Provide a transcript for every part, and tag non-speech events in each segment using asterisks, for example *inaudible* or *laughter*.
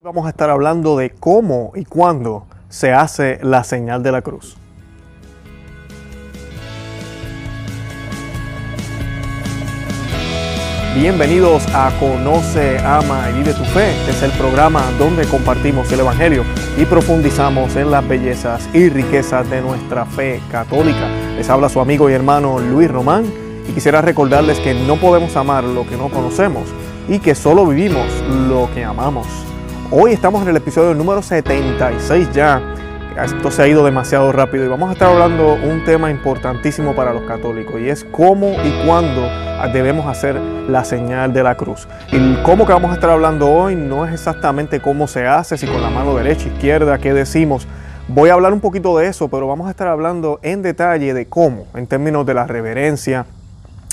Vamos a estar hablando de cómo y cuándo se hace la señal de la cruz. Bienvenidos a Conoce, Ama y Vive tu Fe. Es el programa donde compartimos el Evangelio y profundizamos en las bellezas y riquezas de nuestra fe católica. Les habla su amigo y hermano Luis Román y quisiera recordarles que no podemos amar lo que no conocemos y que solo vivimos lo que amamos. Hoy estamos en el episodio número 76 ya. Esto se ha ido demasiado rápido y vamos a estar hablando un tema importantísimo para los católicos y es cómo y cuándo debemos hacer la señal de la cruz. Y cómo que vamos a estar hablando hoy no es exactamente cómo se hace, si con la mano derecha, izquierda, qué decimos. Voy a hablar un poquito de eso, pero vamos a estar hablando en detalle de cómo, en términos de la reverencia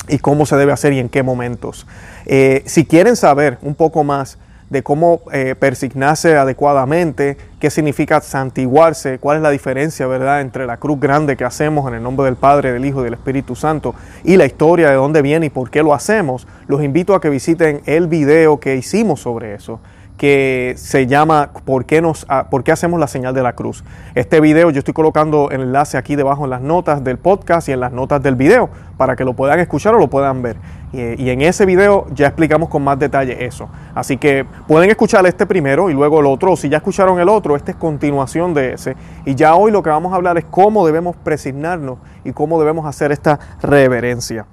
y cómo se debe hacer y en qué momentos. Eh, si quieren saber un poco más, de cómo eh, persignarse adecuadamente, qué significa santiguarse, cuál es la diferencia, ¿verdad?, entre la cruz grande que hacemos en el nombre del Padre, del Hijo y del Espíritu Santo y la historia de dónde viene y por qué lo hacemos. Los invito a que visiten el video que hicimos sobre eso que se llama ¿por qué, nos, ¿Por qué hacemos la señal de la cruz? Este video yo estoy colocando el enlace aquí debajo en las notas del podcast y en las notas del video para que lo puedan escuchar o lo puedan ver. Y, en ese video ya explicamos con más detalle eso. Así que pueden escuchar este primero y luego el otro. si ya escucharon el otro, esta es continuación de ese. Y ya hoy lo que vamos a hablar es cómo debemos presignarnos y cómo debemos hacer esta reverencia.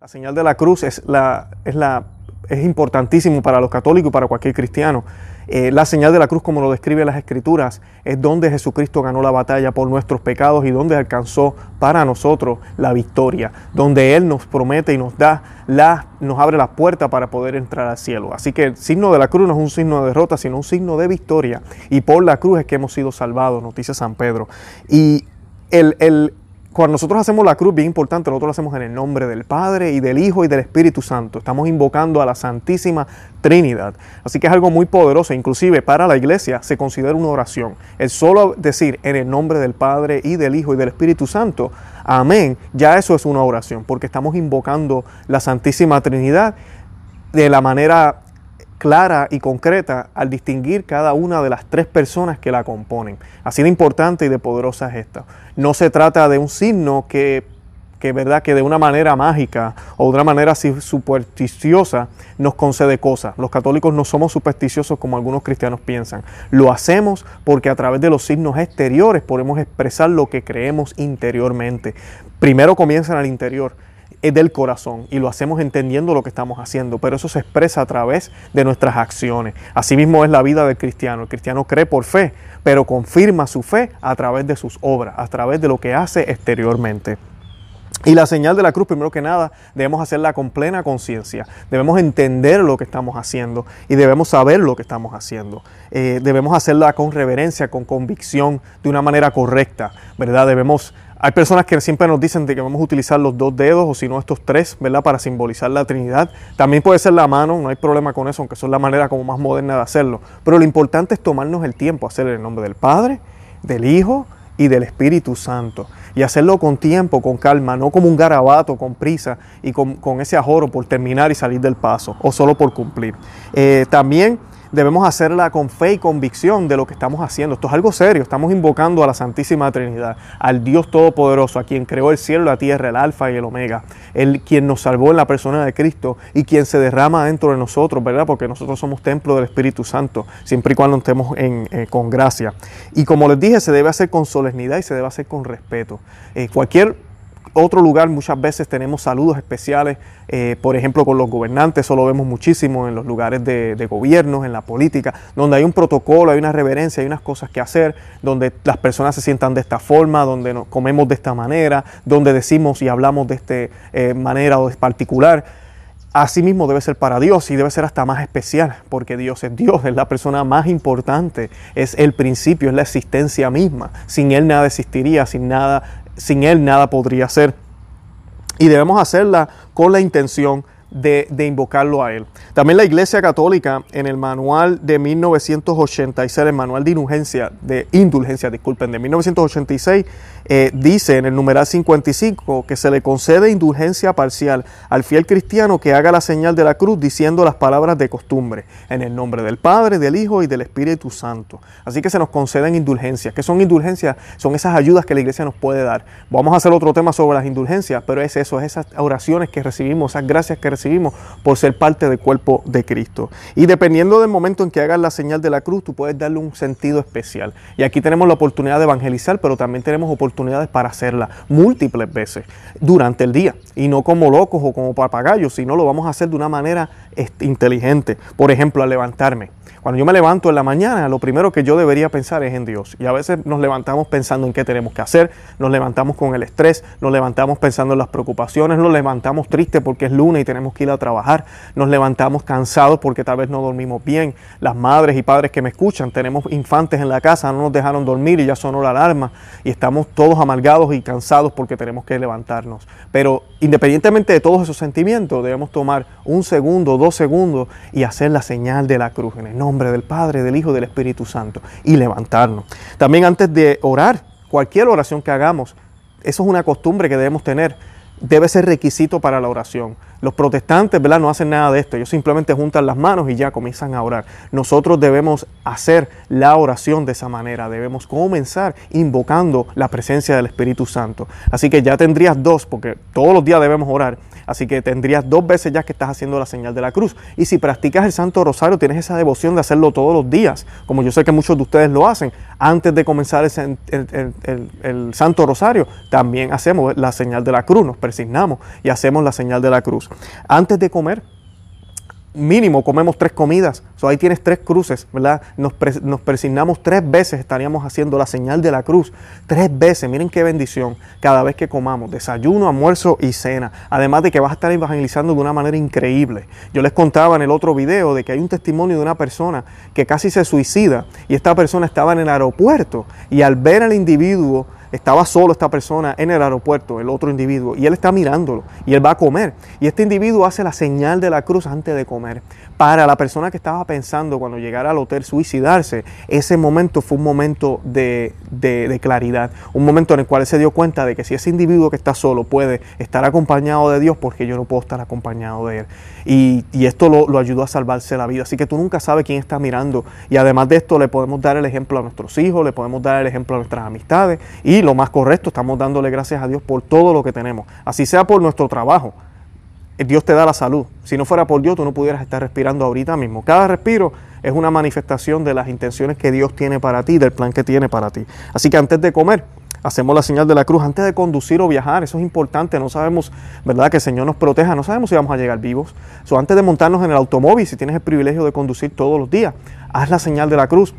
La señal de la cruz es la, es la es importantísimo para los católicos y para cualquier cristiano. Eh, la señal de la cruz, como lo describe las Escrituras, es donde Jesucristo ganó la batalla por nuestros pecados y donde alcanzó para nosotros la victoria, donde Él nos promete y nos da la, nos abre la puerta para poder entrar al cielo. Así que el signo de la cruz no es un signo de derrota, sino un signo de victoria. Y por la cruz es que hemos sido salvados, nos dice San Pedro. Y el, el cuando nosotros hacemos la cruz, bien importante, nosotros lo hacemos en el nombre del Padre y del Hijo y del Espíritu Santo. Estamos invocando a la Santísima Trinidad. Así que es algo muy poderoso. Inclusive para la iglesia se considera una oración. El solo decir en el nombre del Padre y del Hijo y del Espíritu Santo, amén, ya eso es una oración, porque estamos invocando la Santísima Trinidad de la manera clara y concreta al distinguir cada una de las tres personas que la componen. Así de importante y de poderosa es esta. No se trata de un signo que, que, ¿verdad? que de una manera mágica o de una manera supersticiosa nos concede cosas. Los católicos no somos supersticiosos como algunos cristianos piensan. Lo hacemos porque a través de los signos exteriores podemos expresar lo que creemos interiormente. Primero comienza el interior del corazón y lo hacemos entendiendo lo que estamos haciendo, pero eso se expresa a través de nuestras acciones. Asimismo es la vida del cristiano. El cristiano cree por fe, pero confirma su fe a través de sus obras, a través de lo que hace exteriormente. Y la señal de la cruz, primero que nada, debemos hacerla con plena conciencia. Debemos entender lo que estamos haciendo y debemos saber lo que estamos haciendo. Eh, debemos hacerla con reverencia, con convicción, de una manera correcta, ¿verdad? Debemos hay personas que siempre nos dicen de que vamos a utilizar los dos dedos o si no estos tres, ¿verdad? Para simbolizar la Trinidad. También puede ser la mano, no hay problema con eso, aunque eso es la manera como más moderna de hacerlo. Pero lo importante es tomarnos el tiempo, hacerlo en el nombre del Padre, del Hijo y del Espíritu Santo. Y hacerlo con tiempo, con calma, no como un garabato, con prisa y con, ese ajoro por terminar y salir del paso o solo por cumplir. Eh, también debemos hacerla con fe y convicción de lo que estamos haciendo. Esto es algo serio, estamos invocando a la Santísima Trinidad, al Dios Todopoderoso, a quien creó el cielo la tierra, el Alfa y el Omega, el quien nos salvó en la persona de Cristo y quien se derrama dentro de nosotros, ¿verdad? Porque nosotros somos templo del Espíritu Santo, siempre y cuando estemos eh, con gracia. Y como les dije, se debe hacer con solemnidad y se debe hacer con respeto. Eh, cualquier otro lugar muchas veces tenemos saludos especiales, eh, por ejemplo con los gobernantes, eso lo vemos muchísimo en los lugares de, de gobiernos, en la política, donde hay un protocolo, hay una reverencia, hay unas cosas que hacer, donde las personas se sientan de esta forma, donde nos comemos de esta manera, donde decimos y hablamos de esta eh, manera o de particular. Así mismo debe ser para Dios y debe ser hasta más especial, porque Dios es Dios, es la persona más importante, es el principio, es la existencia misma. Sin Él nada existiría, sin nada sin Él nada podría ser. Y debemos hacerla con la intención de, invocarlo a Él. También la Iglesia Católica en el manual de 1986, el manual de indulgencia, de indulgencia, disculpen, de 1986, eh, dice en el numeral 55 que se le concede indulgencia parcial al fiel cristiano que haga la señal de la cruz diciendo las palabras de costumbre, en el nombre del Padre, del Hijo y del Espíritu Santo. Así que se nos conceden indulgencias. ¿Qué son indulgencias? Son esas ayudas que la iglesia nos puede dar. Vamos a hacer otro tema sobre las indulgencias, pero es eso, es esas oraciones que recibimos, esas gracias que recibimos por ser parte del cuerpo de Cristo. Y dependiendo del momento en que hagas la señal de la cruz, tú puedes darle un sentido especial. Y aquí tenemos la oportunidad de evangelizar, pero también tenemos oportunidades para hacerla múltiples veces durante el día. Y no como locos o como papagayos, sino lo vamos a hacer de una manera este, inteligente. Por ejemplo, al levantarme. Cuando yo me levanto en la mañana, lo primero que yo debería pensar es en Dios. Y a veces nos levantamos pensando en qué tenemos que hacer, nos levantamos con el estrés, nos levantamos pensando en las preocupaciones, nos levantamos tristes porque es lunes y tenemos que ir a trabajar, nos levantamos cansados porque tal vez no dormimos bien. Las madres y padres que me escuchan, tenemos infantes en la casa, no nos dejaron dormir y ya sonó la alarma y estamos todos amargados y cansados porque tenemos que levantarnos. Pero independientemente de todos esos sentimientos, debemos tomar un segundo, dos segundos y hacer la señal de la cruz en el nombre del Padre, del Hijo del Espíritu Santo y levantarnos. También antes de orar, cualquier oración que hagamos, eso es una costumbre que debemos tener, debe ser requisito para la oración. Los protestantes, ¿verdad? No hacen nada de esto. Ellos simplemente juntan las manos y ya comienzan a orar. Nosotros debemos hacer la oración de esa manera. Debemos comenzar invocando la presencia del Espíritu Santo. Así que ya tendrías dos, porque todos los días debemos orar. Así que tendrías dos veces ya que estás haciendo la señal de la cruz. Y si practicas el Santo Rosario, tienes esa devoción de hacerlo todos los días, como yo sé que muchos de ustedes lo hacen. Antes de comenzar el, Santo Rosario, también hacemos la señal de la cruz, nos persignamos y hacemos la señal de la cruz. Antes de comer, mínimo comemos tres comidas. So, ahí tienes tres cruces, ¿verdad? Nos, nos, persignamos tres veces, estaríamos haciendo la señal de la cruz. Tres veces, miren qué bendición. Cada vez que comamos, desayuno, almuerzo y cena. Además de que vas a estar evangelizando de una manera increíble. Yo les contaba en el otro video de que hay un testimonio de una persona que casi se suicida y esta persona estaba en el aeropuerto y al ver al individuo estaba solo esta persona en el aeropuerto, el otro individuo, y él está mirándolo y él va a comer. Y este individuo hace la señal de la cruz antes de comer. Para la persona que estaba pensando cuando llegara al hotel suicidarse, ese momento fue un momento de, claridad, un momento en el cual él se dio cuenta de que si ese individuo que está solo puede estar acompañado de Dios, porque yo no puedo estar acompañado de Él. Y, esto lo, lo ayudó a salvarse la vida. Así que tú nunca sabes quién está mirando. Y además de esto, le podemos dar el ejemplo a nuestros hijos, le podemos dar el ejemplo a nuestras amistades. Y lo más correcto, estamos dándole gracias a Dios por todo lo que tenemos. Así sea por nuestro trabajo, Dios te da la salud. Si no fuera por Dios, tú no pudieras estar respirando ahorita mismo. Cada respiro es una manifestación de las intenciones que Dios tiene para ti, del plan que tiene para ti. Así que antes de comer, hacemos la señal de la cruz. Antes de conducir o viajar, eso es importante. No sabemos, ¿verdad? Que el Señor nos proteja. No sabemos si vamos a llegar vivos. So, antes de montarnos en el automóvil, si tienes el privilegio de conducir todos los días, haz la señal de la cruz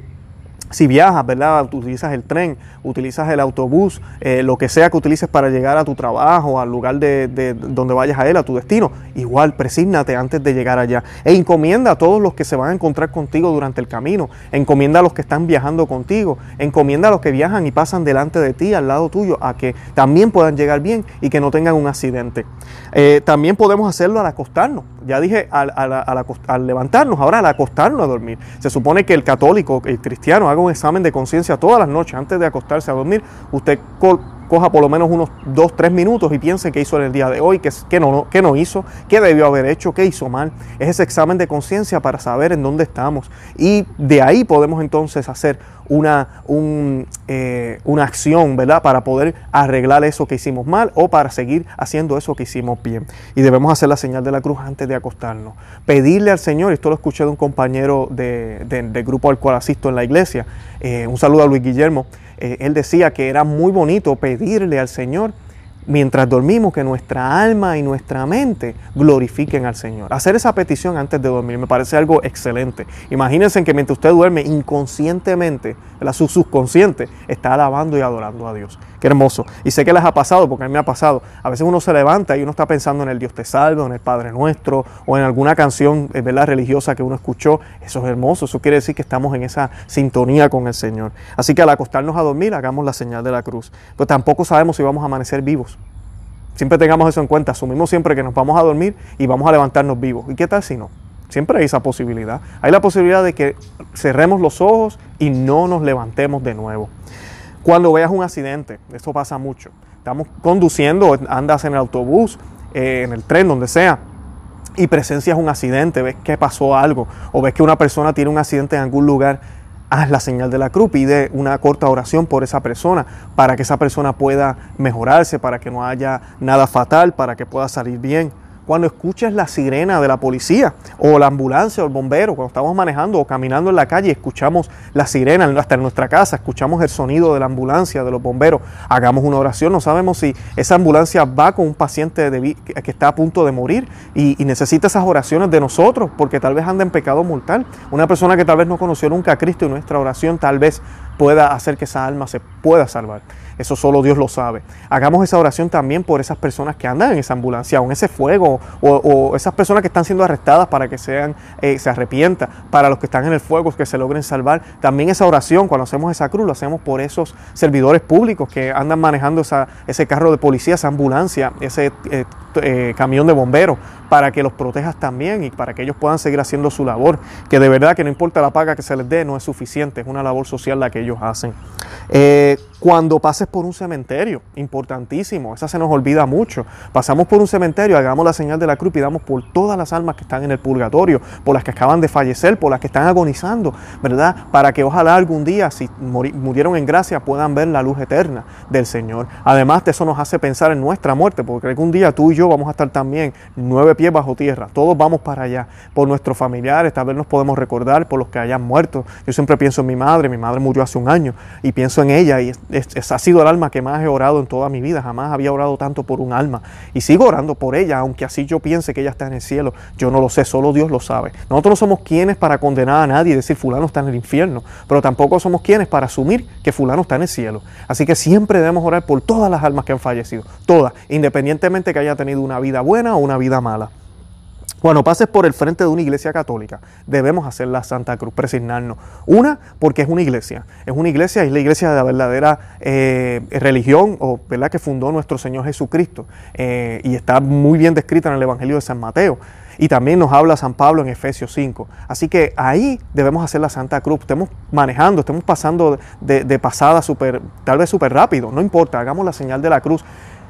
si viajas, ¿verdad? Utilizas el tren, utilizas el autobús, eh, lo que sea que utilices para llegar a tu trabajo, al lugar de, donde vayas a él, a tu destino, igual presígnate antes de llegar allá. E encomienda a todos los que se van a encontrar contigo durante el camino. Encomienda a los que están viajando contigo. Encomienda a los que viajan y pasan delante de ti, al lado tuyo, a que también puedan llegar bien y que no tengan un accidente. Eh, también podemos hacerlo al acostarnos. Ya dije al, al, levantarnos, ahora al acostarnos a dormir. Se supone que el católico, el cristiano, un examen de conciencia todas las noches antes de acostarse a dormir. Usted coja por lo menos unos dos, tres minutos y piense qué hizo en el día de hoy, qué, no, qué no hizo, qué debió haber hecho, qué hizo mal. Es ese examen de conciencia para saber en dónde estamos. Y de ahí podemos entonces hacer una, eh, una acción, ¿verdad? Para poder arreglar eso que hicimos mal o para seguir haciendo eso que hicimos bien. Y debemos hacer la señal de la cruz antes de acostarnos. Pedirle al Señor, esto lo escuché de un compañero de, del grupo al cual asisto en la iglesia, eh, un saludo a Luis Guillermo, eh, él decía que era muy bonito pedirle al Señor mientras dormimos que nuestra alma y nuestra mente glorifiquen al Señor. Hacer esa petición antes de dormir me parece algo excelente. Imagínense que mientras usted duerme inconscientemente, su subconsciente está alabando y adorando a Dios. Qué hermoso. Y sé que les ha pasado, porque a mí me ha pasado. A veces uno se levanta y uno está pensando en el Dios te salve, en el Padre Nuestro, o en alguna canción eh, ¿verdad? religiosa que uno escuchó. Eso es hermoso. Eso quiere decir que estamos en esa sintonía con el Señor. Así que al acostarnos a dormir, hagamos la señal de la cruz. Pero tampoco sabemos si vamos a amanecer vivos. Siempre tengamos eso en cuenta. Asumimos siempre que nos vamos a dormir y vamos a levantarnos vivos. ¿Y qué tal si no? Siempre hay esa posibilidad. Hay la posibilidad de que cerremos los ojos y no nos levantemos de nuevo. Cuando veas un accidente, esto pasa mucho. Estamos conduciendo, andas en el autobús, eh, en el tren, donde sea, y presencias un accidente, ves que pasó algo, o ves que una persona tiene un accidente en algún lugar, haz la señal de la cruz, pide una corta oración por esa persona, para que esa persona pueda mejorarse, para que no haya nada fatal, para que pueda salir bien cuando escuches la sirena de la policía o la ambulancia o el bombero, cuando estamos manejando o caminando en la calle escuchamos la sirena hasta en nuestra casa, escuchamos el sonido de la ambulancia, de los bomberos, hagamos una oración. No sabemos si esa ambulancia va con un paciente que está a punto de morir y, y, necesita esas oraciones de nosotros porque tal vez anda en pecado mortal. Una persona que tal vez no conoció nunca a Cristo y nuestra oración tal vez pueda hacer que esa alma se pueda salvar. Eso solo Dios lo sabe. Hagamos esa oración también por esas personas que andan en esa ambulancia o en ese fuego o, esas personas que están siendo arrestadas para que sean, eh, se arrepientan, para los que están en el fuego que se logren salvar. También esa oración, cuando hacemos esa cruz, lo hacemos por esos servidores públicos que andan manejando esa, ese carro de policía, esa ambulancia, ese eh, eh, camión de bomberos, para que los protejas también y para que ellos puedan seguir haciendo su labor, que de verdad que no importa la paga que se les dé, no es suficiente, es una labor social la que ellos hacen. Cuando pases por un cementerio, importantísimo, esa se nos olvida mucho. Pasamos por un cementerio, hagamos la señal de la cruz y damos por todas las almas que están en el purgatorio, por las que acaban de fallecer, por las que están agonizando, ¿verdad? Para que ojalá algún día, si murieron en gracia, puedan ver la luz eterna del Señor. Además de eso nos hace pensar en nuestra muerte, porque algún día tú y yo vamos a estar también nueve pies bajo tierra, todos vamos para allá, por nuestros familiares, tal vez nos podemos recordar por los que hayan muerto. Yo siempre pienso en mi madre, mi madre murió hace un año y pienso en ella y es, ha sido alma que más he orado en toda mi vida. Jamás había orado tanto por un alma. Y sigo orando por ella, aunque así yo piense que ella está en el cielo. Yo no lo sé, solo Dios lo sabe. Nosotros no somos quienes para condenar a nadie y decir fulano está en el infierno. Pero tampoco somos quienes para asumir que fulano está en el cielo. Así que siempre debemos orar por todas las almas que han fallecido. Todas, independientemente que haya tenido una vida buena o una vida mala. Cuando pases por el frente de una iglesia católica, debemos hacer la Santa Cruz, presignarnos. Una, porque es una iglesia. Es una iglesia, es la iglesia de la verdadera eh, religión o ¿verdad? que fundó nuestro Señor Jesucristo. Eh, y está muy bien descrita en el Evangelio de San Mateo. Y también nos habla San Pablo en Efesios 5. Así que ahí debemos hacer la Santa Cruz. Estemos manejando, estemos pasando de, pasada super, tal vez súper rápido. No importa, hagamos la señal de la cruz.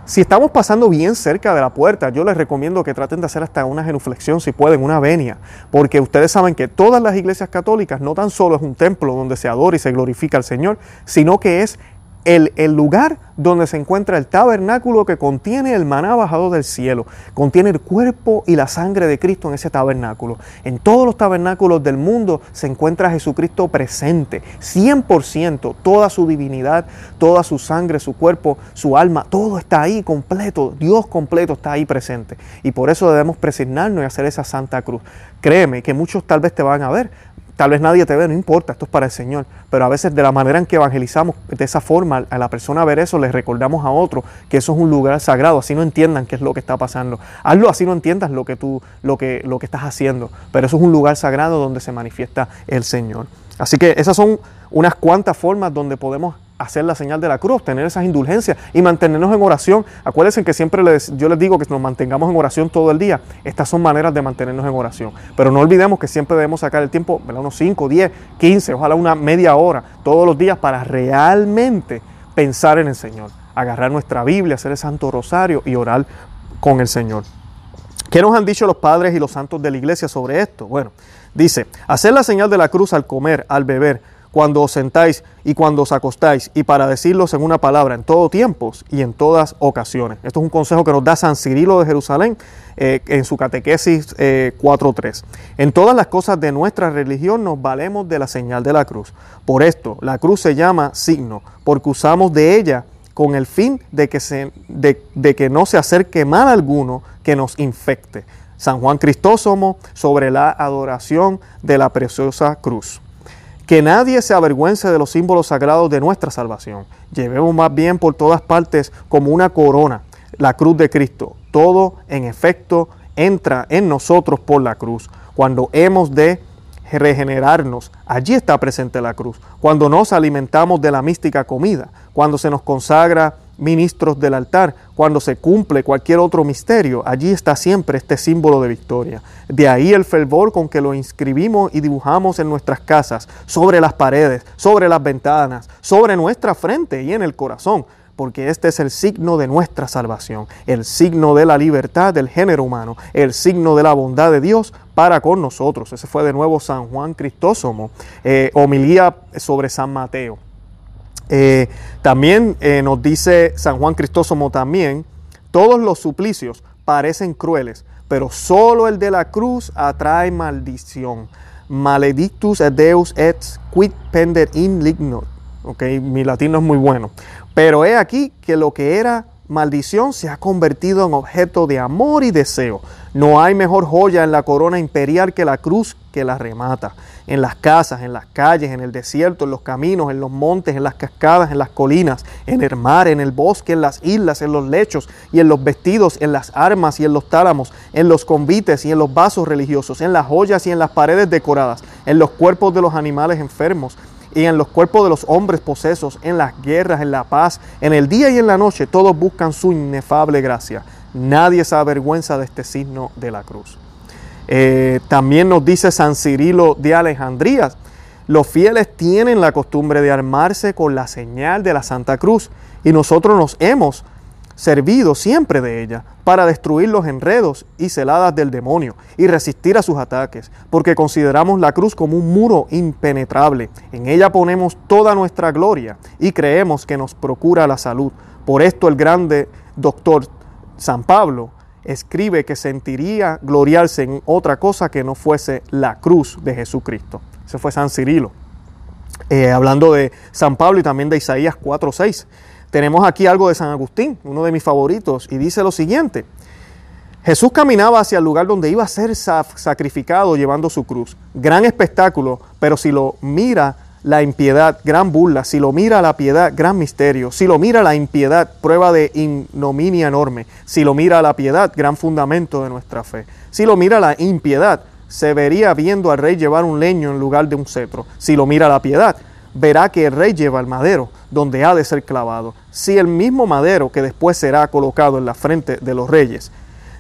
Si estamos pasando bien cerca de la puerta, yo les recomiendo que traten de hacer hasta una genuflexión, si pueden, una venia, porque ustedes saben que todas las iglesias católicas no tan solo es un templo donde se adora y se glorifica al Señor, sino que es el, lugar donde se encuentra el tabernáculo que contiene el maná bajado del cielo, contiene el cuerpo y la sangre de Cristo en ese tabernáculo. En todos los tabernáculos del mundo se encuentra Jesucristo presente, 100%, toda su divinidad, toda su sangre, su cuerpo, su alma, todo está ahí completo, Dios completo está ahí presente. Y por eso debemos presignarnos y hacer esa santa cruz. Créeme que muchos tal vez te van a ver, Tal vez nadie te ve, no importa, esto es para el Señor. Pero a veces de la manera en que evangelizamos, de esa forma, a la persona ver eso, les recordamos a otro que eso es un lugar sagrado, así no entiendan qué es lo que está pasando. Hazlo así no entiendas lo que tú, lo que, lo que estás haciendo. Pero eso es un lugar sagrado donde se manifiesta el Señor. Así que esas son unas cuantas formas donde podemos hacer la señal de la cruz, tener esas indulgencias y mantenernos en oración. Acuérdense que siempre les, yo les digo que nos mantengamos en oración todo el día. Estas son maneras de mantenernos en oración. Pero no olvidemos que siempre debemos sacar el tiempo, unos 5, 10, 15, ojalá una media hora todos los días para realmente pensar en el Señor. Agarrar nuestra Biblia, hacer el Santo Rosario y orar con el Señor. ¿Qué nos han dicho los padres y los santos de la iglesia sobre esto? Bueno, dice, hacer la señal de la cruz al comer, al beber, cuando os sentáis y cuando os acostáis, y para decirlos en una palabra, en todo tiempo y en todas ocasiones. Esto es un consejo que nos da San Cirilo de Jerusalén eh, en su catequesis 4.3. Eh, en todas las cosas de nuestra religión nos valemos de la señal de la cruz. Por esto, la cruz se llama signo, porque usamos de ella con el fin de que, se, de, de que no se acerque mal alguno que nos infecte. San Juan Cristóstomo sobre la adoración de la preciosa cruz. Que nadie se avergüence de los símbolos sagrados de nuestra salvación. Llevemos más bien por todas partes como una corona la cruz de Cristo. Todo, en efecto, entra en nosotros por la cruz. Cuando hemos de regenerarnos, allí está presente la cruz. Cuando nos alimentamos de la mística comida, cuando se nos consagra ministros del altar, cuando se cumple cualquier otro misterio, allí está siempre este símbolo de victoria. De ahí el fervor con que lo inscribimos y dibujamos en nuestras casas, sobre las paredes, sobre las ventanas, sobre nuestra frente y en el corazón, porque este es el signo de nuestra salvación, el signo de la libertad del género humano, el signo de la bondad de Dios para con nosotros. Ese fue de nuevo San Juan Cristóstomo, eh, homilía sobre San Mateo. Eh, también eh, nos dice San Juan Cristóstomo también, todos los suplicios parecen crueles, pero solo el de la cruz atrae maldición. Maledictus et Deus et quid pender in ligno. Ok, mi latino es muy bueno. Pero he aquí que lo que era maldición se ha convertido en objeto de amor y deseo. No hay mejor joya en la corona imperial que la cruz que la remata en las casas, en las calles, en el desierto, en los caminos, en los montes, en las cascadas, en las colinas, en el mar, en el bosque, en las islas, en los lechos y en los vestidos, en las armas y en los tálamos, en los convites y en los vasos religiosos, en las joyas y en las paredes decoradas, en los cuerpos de los animales enfermos y en los cuerpos de los hombres posesos, en las guerras, en la paz, en el día y en la noche, todos buscan su inefable gracia. Nadie se avergüenza de este signo de la cruz. Eh, también nos dice San Cirilo de Alejandría, los fieles tienen la costumbre de armarse con la señal de la Santa Cruz y nosotros nos hemos servido siempre de ella para destruir los enredos y celadas del demonio y resistir a sus ataques, porque consideramos la cruz como un muro impenetrable. En ella ponemos toda nuestra gloria y creemos que nos procura la salud. Por esto el grande doctor San Pablo escribe que sentiría gloriarse en otra cosa que no fuese la cruz de Jesucristo. Ese fue San Cirilo. Eh, hablando de San Pablo y también de Isaías 4.6. Tenemos aquí algo de San Agustín, uno de mis favoritos, y dice lo siguiente. Jesús caminaba hacia el lugar donde iba a ser sacrificado llevando su cruz. Gran espectáculo, pero si lo mira la impiedad, gran burla. Si lo mira la piedad, gran misterio. Si lo mira la impiedad, prueba de ignominia enorme. Si lo mira la piedad, gran fundamento de nuestra fe. Si lo mira la impiedad, se vería viendo al rey llevar un leño en lugar de un cetro. Si lo mira la piedad, verá que el rey lleva el madero, donde ha de ser clavado. Si el mismo madero que después será colocado en la frente de los reyes,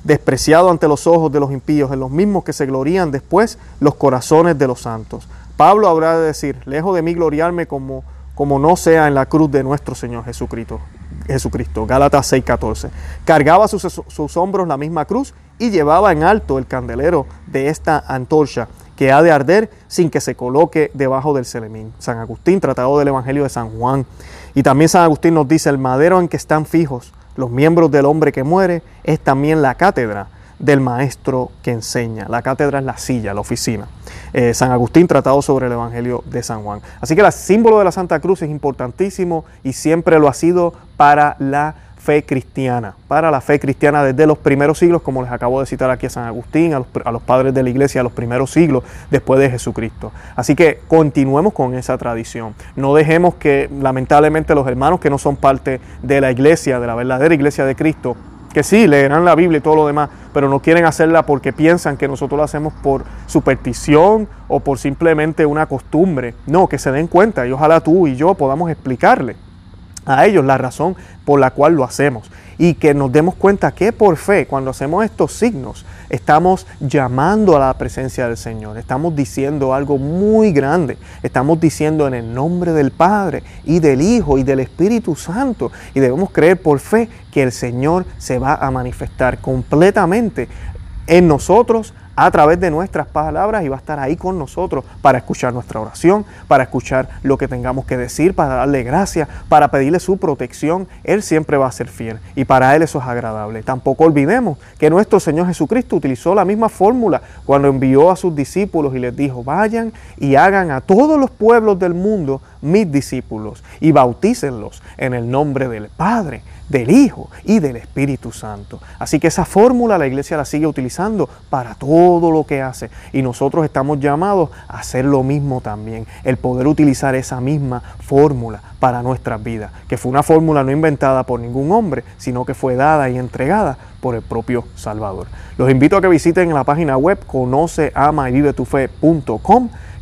despreciado ante los ojos de los impíos, en los mismos que se glorían después los corazones de los santos. Pablo habrá de decir, lejos de mí gloriarme como, como no sea en la cruz de nuestro Señor Jesucristo. Jesucristo, Gálatas 6:14. Cargaba sus, sus hombros la misma cruz y llevaba en alto el candelero de esta antorcha que ha de arder sin que se coloque debajo del celemín. San Agustín, tratado del Evangelio de San Juan. Y también San Agustín nos dice, el madero en que están fijos los miembros del hombre que muere es también la cátedra del maestro que enseña. La cátedra es la silla, la oficina. Eh, San Agustín tratado sobre el Evangelio de San Juan. Así que el símbolo de la Santa Cruz es importantísimo y siempre lo ha sido para la fe cristiana, para la fe cristiana desde los primeros siglos, como les acabo de citar aquí a San Agustín, a los, padres de la iglesia, a los primeros siglos después de Jesucristo. Así que continuemos con esa tradición. No dejemos que lamentablemente los hermanos que no son parte de la iglesia, de la verdadera iglesia de Cristo, que sí, leerán la Biblia y todo lo demás, pero no quieren hacerla porque piensan que nosotros lo hacemos por superstición o por simplemente una costumbre. No, que se den cuenta y ojalá tú y yo podamos explicarle a ellos la razón por la cual lo hacemos. Y que nos demos cuenta que por fe, cuando hacemos estos signos, estamos llamando a la presencia del Señor, estamos diciendo algo muy grande, estamos diciendo en el nombre del Padre y del Hijo y del Espíritu Santo. Y debemos creer por fe que el Señor se va a manifestar completamente en nosotros a través de nuestras palabras y va a estar ahí con nosotros para escuchar nuestra oración, para escuchar lo que tengamos que decir, para darle gracias, para pedirle su protección. Él siempre va a ser fiel y para Él eso es agradable. Tampoco olvidemos que nuestro Señor Jesucristo utilizó la misma fórmula cuando envió a sus discípulos y les dijo, vayan y hagan a todos los pueblos del mundo mis discípulos y bautícenlos en el nombre del Padre, del Hijo y del Espíritu Santo. Así que esa fórmula la iglesia la sigue utilizando para todo lo que hace y nosotros estamos llamados a hacer lo mismo también, el poder utilizar esa misma fórmula para nuestras vidas, que fue una fórmula no inventada por ningún hombre, sino que fue dada y entregada por el propio Salvador. Los invito a que visiten la página web conoce,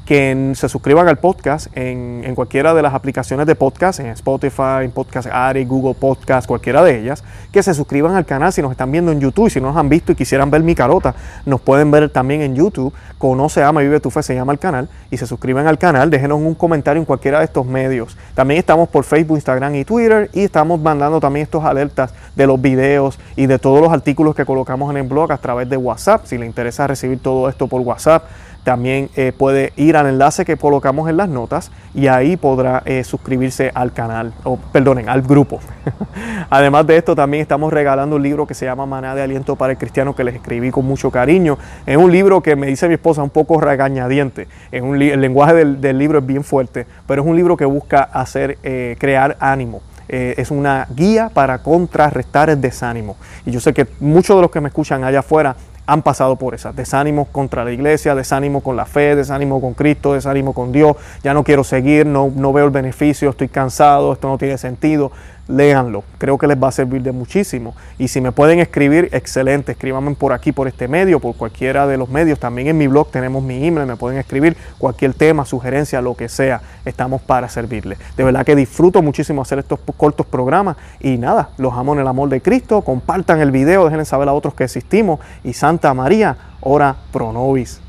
y que se suscriban al podcast en, en, cualquiera de las aplicaciones de podcast, en Spotify, en Podcast Addict, Google Podcast, cualquiera de ellas, que se suscriban al canal si nos están viendo en YouTube, si no nos han visto y quisieran ver mi carota, nos pueden ver también en YouTube, Conoce, Ama y Vive tu Fe se llama el canal, y se suscriban al canal, déjenos un comentario en cualquiera de estos medios. También estamos por Facebook, Instagram y Twitter, y estamos mandando también estos alertas de los videos y de todos los artículos que colocamos en el blog a través de WhatsApp, si le interesa recibir todo esto por WhatsApp también eh, puede ir al enlace que colocamos en las notas y ahí podrá eh, suscribirse al canal, o perdonen, al grupo. *laughs* Además de esto, también estamos regalando un libro que se llama Maná de Aliento para el Cristiano, que les escribí con mucho cariño. Es un libro que me dice mi esposa un poco regañadiente. El lenguaje del, libro es bien fuerte, pero es un libro que busca hacer, eh, crear ánimo. es una guía para contrarrestar el desánimo. Y yo sé que muchos de los que me escuchan allá afuera han pasado por esas. Desánimo contra la iglesia, desánimo con la fe, desánimo con Cristo, desánimo con Dios. Ya no quiero seguir, no, no veo el beneficio, estoy cansado, esto no tiene sentido léanlo. Creo que les va a servir de muchísimo. Y si me pueden escribir, excelente. Escríbanme por aquí, por este medio, por cualquiera de los medios. También en mi blog tenemos mi email, me pueden escribir cualquier tema, sugerencia, lo que sea. Estamos para servirles. De verdad que disfruto muchísimo hacer estos cortos programas. Y nada, los amo en el amor de Cristo. Compartan el video, déjenle saber a otros que existimos. Y Santa María, ora pro nobis.